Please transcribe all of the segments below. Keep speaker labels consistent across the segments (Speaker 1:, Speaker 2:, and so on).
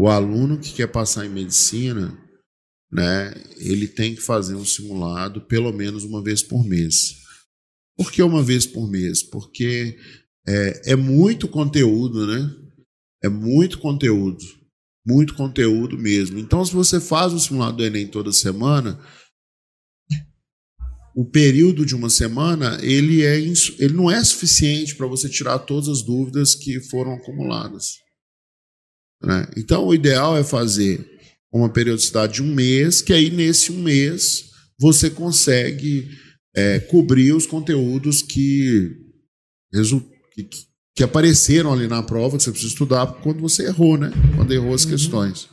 Speaker 1: o aluno que quer passar em medicina, né, ele tem que fazer um simulado pelo menos uma vez por mês. Por que uma vez por mês? Porque é, é muito conteúdo, né? É muito conteúdo. Muito conteúdo mesmo. Então, se você faz o simulado do Enem toda semana, o período de uma semana ele, é, ele não é suficiente para você tirar todas as dúvidas que foram acumuladas. Né? Então, o ideal é fazer uma periodicidade de um mês, que aí nesse um mês você consegue é, cobrir os conteúdos que, que, que, apareceram ali na prova, que você precisa estudar quando você errou, né? Quando errou as uhum. questões.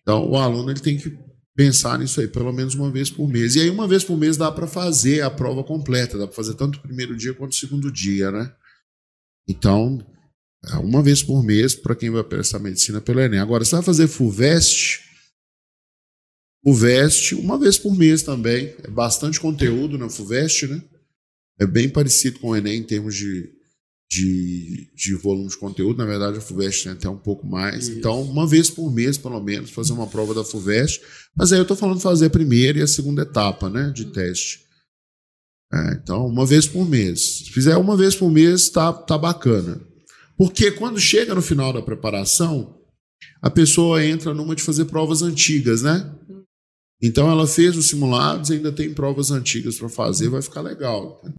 Speaker 1: Então, o aluno ele tem que pensar nisso aí, pelo menos uma vez por mês. E aí, uma vez por mês, dá para fazer a prova completa, dá para fazer tanto o primeiro dia quanto o segundo dia, né? Então, uma vez por mês para quem vai prestar medicina pelo Enem. Agora, você vai fazer FUVEST, FUVEST uma vez por mês também. É bastante conteúdo na FUVEST, né? É bem parecido com o Enem em termos de, de, de volume de conteúdo. Na verdade, a FUVEST tem até um pouco mais. Isso. Então, uma vez por mês, pelo menos, fazer uma prova da FUVEST. Mas aí eu estou falando de fazer a primeira e a segunda etapa né, de teste. É, então, uma vez por mês. Se fizer uma vez por mês, tá, tá bacana. Porque quando chega no final da preparação, a pessoa entra numa de fazer provas antigas, né? Então ela fez os simulados ainda tem provas antigas para fazer, vai ficar legal.